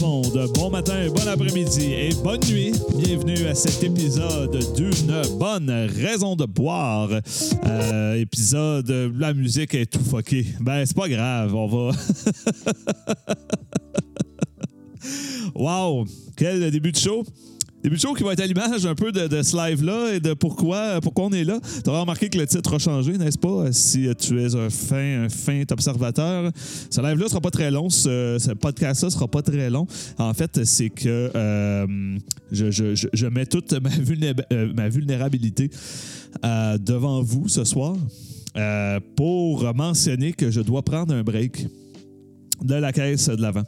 bon matin, bon après-midi et bonne nuit. Bienvenue à cet épisode d'une bonne raison de boire. Euh, épisode, la musique est tout fuckée. Ben, c'est pas grave, on va. wow, quel début de show! Début de show qui va être à l'image un peu de, ce live-là et de pourquoi, pourquoi on est là. Tu auras remarqué que le titre a changé, n'est-ce pas? Si tu es un fin, un fin observateur. Ce live-là sera pas très long. Ce, podcast-là sera pas très long. En fait, c'est que euh, je, mets toute ma, euh, vulnérabilité euh, devant vous ce soir pour mentionner que je dois prendre un break de la caisse de l'avant.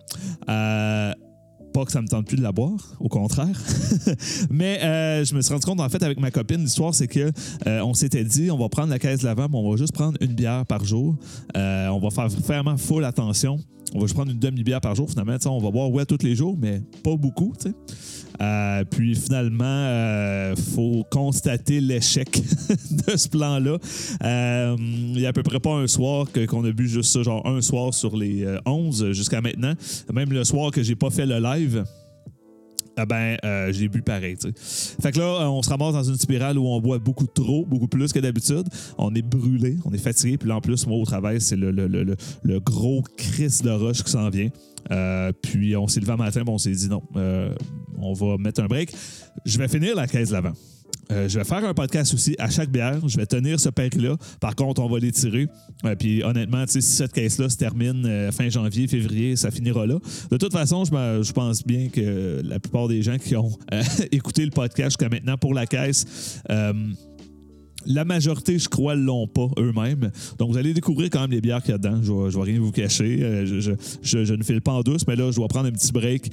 Que ça me tente plus de la boire, au contraire. Mais euh, je me suis rendu compte, en fait, avec ma copine, l'histoire, c'est que euh, on s'était dit, on va prendre la caisse de l'avant, mais on va juste prendre une bière par jour. Euh, on va faire vraiment full attention. On va juste prendre une demi-bière par jour. Finalement, on va boire ouais tous les jours, mais pas beaucoup. Euh, puis finalement, euh, faut constater l'échec de ce plan-là. Euh, il n'y a à peu près pas un soir qu'on a bu juste ça, genre un soir sur les 11 jusqu'à maintenant. Même le soir que j'ai pas fait le live. Ah ben, j'ai bu pareil. Fait que là, on se ramasse dans une spirale où on boit beaucoup trop, beaucoup plus que d'habitude. On est brûlé, on est fatigué. Puis là, en plus, moi, au travail, c'est le, le, le, le, gros crise de roche qui s'en vient. puis on s'est levé un matin, on s'est dit non, on va mettre un break. Je vais finir la caisse l'avant. Euh, je vais faire un podcast aussi à chaque bière. Je vais tenir ce pari-là. Par contre, on va l'étirer. Euh, puis honnêtement, si cette caisse-là se termine euh, fin janvier, février, ça finira là. De toute façon, je, pense bien que la plupart des gens qui ont écouté le podcast jusqu'à maintenant pour la caisse, la majorité, je crois, ne l'ont pas eux-mêmes. Donc, vous allez découvrir quand même les bières qu'il y a dedans. Je ne vais, rien vous cacher. Je, ne file pas en douce, mais là, je dois prendre un petit break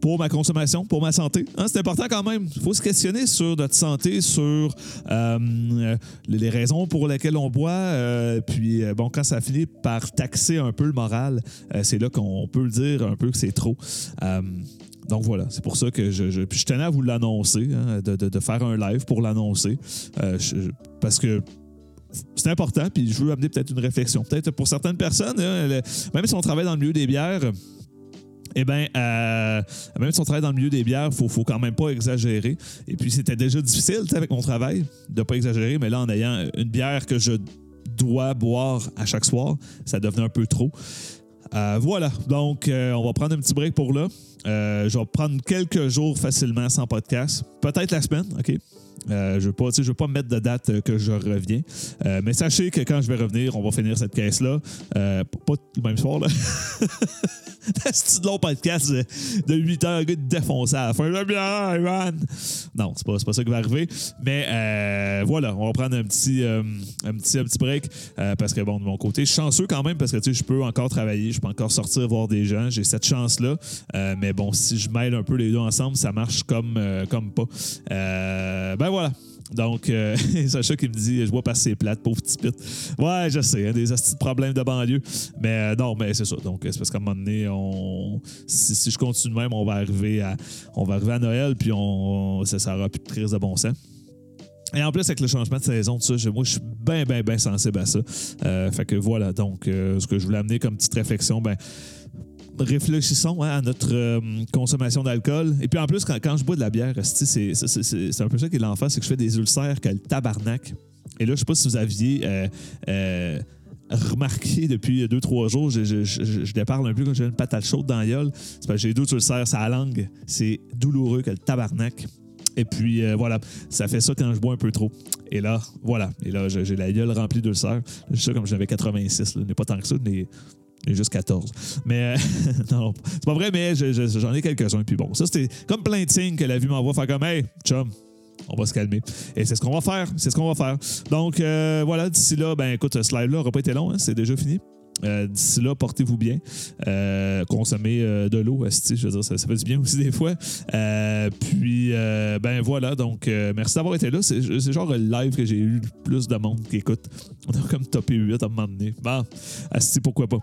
pour ma consommation, pour ma santé. Hein, c'est important quand même. Il faut se questionner sur notre santé, sur euh, les raisons pour lesquelles on boit. Euh, puis, euh, bon, quand ça finit par taxer un peu le moral, c'est là qu'on peut le dire un peu que c'est trop. donc voilà, c'est pour ça que je, je, tenais à vous l'annoncer, hein, de, faire un live pour l'annoncer. parce que c'est important, puis je veux amener peut-être une réflexion. Peut-être pour certaines personnes, hein, même si on travaille dans le milieu des bières, eh bien, euh, même si on travaille dans le milieu des bières, il faut, faut quand même pas exagérer. Et puis, c'était déjà difficile avec mon travail de pas exagérer, mais là, en ayant une bière que je dois boire à chaque soir, ça devenait un peu trop. Euh, voilà, donc euh, on va prendre un petit break pour là. Je vais prendre quelques jours facilement sans podcast. Peut-être la semaine, OK? Euh, je ne veux, pas me mettre de date euh, que je reviens. Euh, mais sachez que quand je vais revenir, on va finir cette caisse-là. pas le même soir, là. C'est long podcast de, 8 heures, gars défoncé à la fin. Non, c'est pas, pas ça qui va arriver. Mais voilà, on va prendre un petit, un petit, un petit break. parce que, bon, de mon côté, je suis chanceux quand même parce que je peux encore travailler, je peux encore sortir voir des gens. J'ai cette chance-là. mais bon, si je mêle un peu les deux ensemble, ça marche comme, comme pas. ben voilà. Donc, euh, Sacha qui me dit Je vois passer ses plates, pauvre petit pit. Ouais, je sais, hein, des astuces de problèmes de banlieue. Mais euh, non, mais c'est ça. Donc, c'est parce qu'à un moment donné, on, si, je continue même, on va arriver à, on va arriver à Noël, puis on, ça, ça aura plus de crise de bon sens. Et en plus, avec le changement de saison, tout ça, moi, je suis bien, bien, bien sensible à ça. Euh, fait que voilà, donc, ce que je voulais amener comme petite réflexion, ben, réfléchissons hein, à notre euh, consommation d'alcool. Et puis en plus, quand, je bois de la bière, c'est un peu ça qui est l'enfer, c'est que je fais des ulcères que le tabarnak. Et là, je sais pas si vous aviez euh, euh, remarqué depuis deux, trois jours, je, je, un peu quand j'ai une patate chaude dans la gueule. C'est parce que j'ai deux ulcères, ça langue. C'est douloureux que le tabarnak. Et puis voilà, ça fait ça quand je bois un peu trop. Et là, voilà. Et là, j'ai la gueule remplie d'ulcères. Je sais comme j'avais 86, n'est pas tant que ça, mais j'ai juste 14. Mais euh, non, c'est pas vrai, mais j'en ai quelques-uns. Puis bon, ça, c'était comme plein de signes que la vie m'envoie faire comme Hey, chum, on va se calmer. Et c'est ce qu'on va faire. C'est ce qu'on va faire. Donc, euh, voilà, d'ici là, ben écoute, ce live-là n'aura pas été long, hein, c'est déjà fini. Euh, d'ici là, portez-vous bien. Euh, consommez euh, de l'eau, je veux dire, ça, fait du bien aussi des fois. puis, ben voilà, donc merci d'avoir été là. C'est genre le live que j'ai eu le plus de monde qui écoute. On a comme topé 8 à un moment donné. Bon, Asti, pourquoi pas?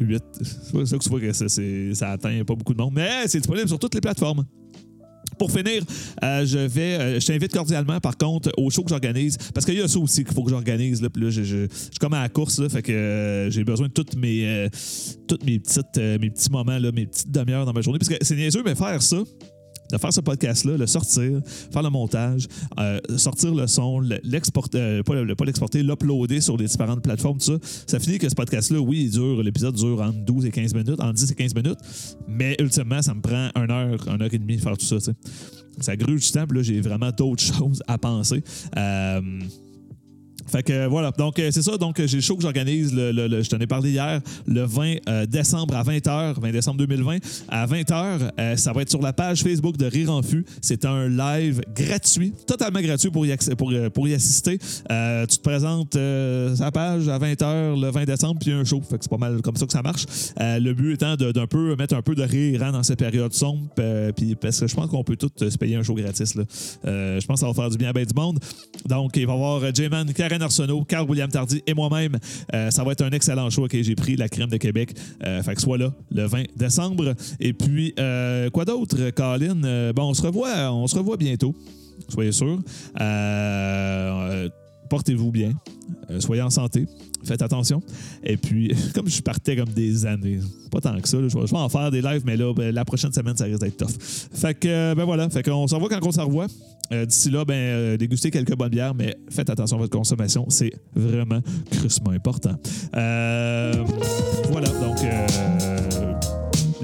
8, c'est ça que tu vois que ça, ça atteint pas beaucoup de monde. Mais c'est disponible sur toutes les plateformes. Pour finir, euh, je vais, euh, je t'invite cordialement, par contre, au show que j'organise, parce qu'il y a ça aussi qu'il faut que j'organise. Là, là, je, je, je suis comme à la course, fait que euh, j'ai besoin de toutes mes, petits moments, mes petites demi-heures dans ma journée, parce que c'est niaiseux, mais faire ça. De faire ce podcast-là, le sortir, faire le montage, euh, sortir le son, le- l'exporter, euh, pas l'exporter, l'uploader sur les différentes plateformes, tout ça, ça finit que ce podcast-là, oui, il dure, l'épisode dure entre 12 et 15 minutes, entre 10 et 15 minutes, mais ultimement, ça me prend une heure, une heure et demie de faire tout ça, tu sais. Ça gruge du temps, puis là, j'ai vraiment d'autres choses à penser. Euh, fait que euh, voilà, donc euh, c'est ça. Donc euh, j'ai le show que j'organise, le, je t'en ai parlé hier, le 20 euh, décembre à 20h, 20 décembre 2020, à 20h. euh, ça va être sur la page Facebook de Rire en Fût. C'est un live gratuit, totalement gratuit pour y, assister. Tu te présentes euh, sa page à 20h le 20 décembre, puis un show. Fait que c'est pas mal comme ça que ça marche. Le but étant d'un peu mettre un peu de rire hein, dans cette période sombre, puis parce que je pense qu'on peut tous se payer un show gratis. Je pense que ça va faire du bien à bien du monde. Donc, il va y avoir J-Man, Karen Arsenault, Carl William Tardy et moi-même. Euh, ça va être un excellent show. OK, j'ai pris la crème de Québec. Euh, fait que soit là le 20 décembre. Et puis, euh, quoi d'autre, Colin? Bon, on se revoit, on se revoit bientôt. Soyez sûrs. Portez-vous bien. Soyez en santé. Faites attention. Et puis, comme je partais comme des années, pas tant que ça, je, vais, en faire des lives, mais là, ben, la prochaine semaine, ça risque d'être tough. Fait que, ben voilà. Fait qu'on se revoit quand on se revoit. Euh, D'ici là, ben, euh, dégustez quelques bonnes bières, mais faites attention à votre consommation. C'est vraiment crûsement important. Euh, voilà. Donc, euh,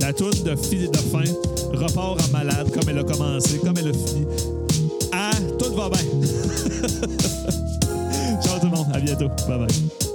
la toune de filet de fin repart en malade comme elle a commencé, comme elle a fini. Ah, tout va bien. Ciao tout le monde. À bientôt. Bye bye.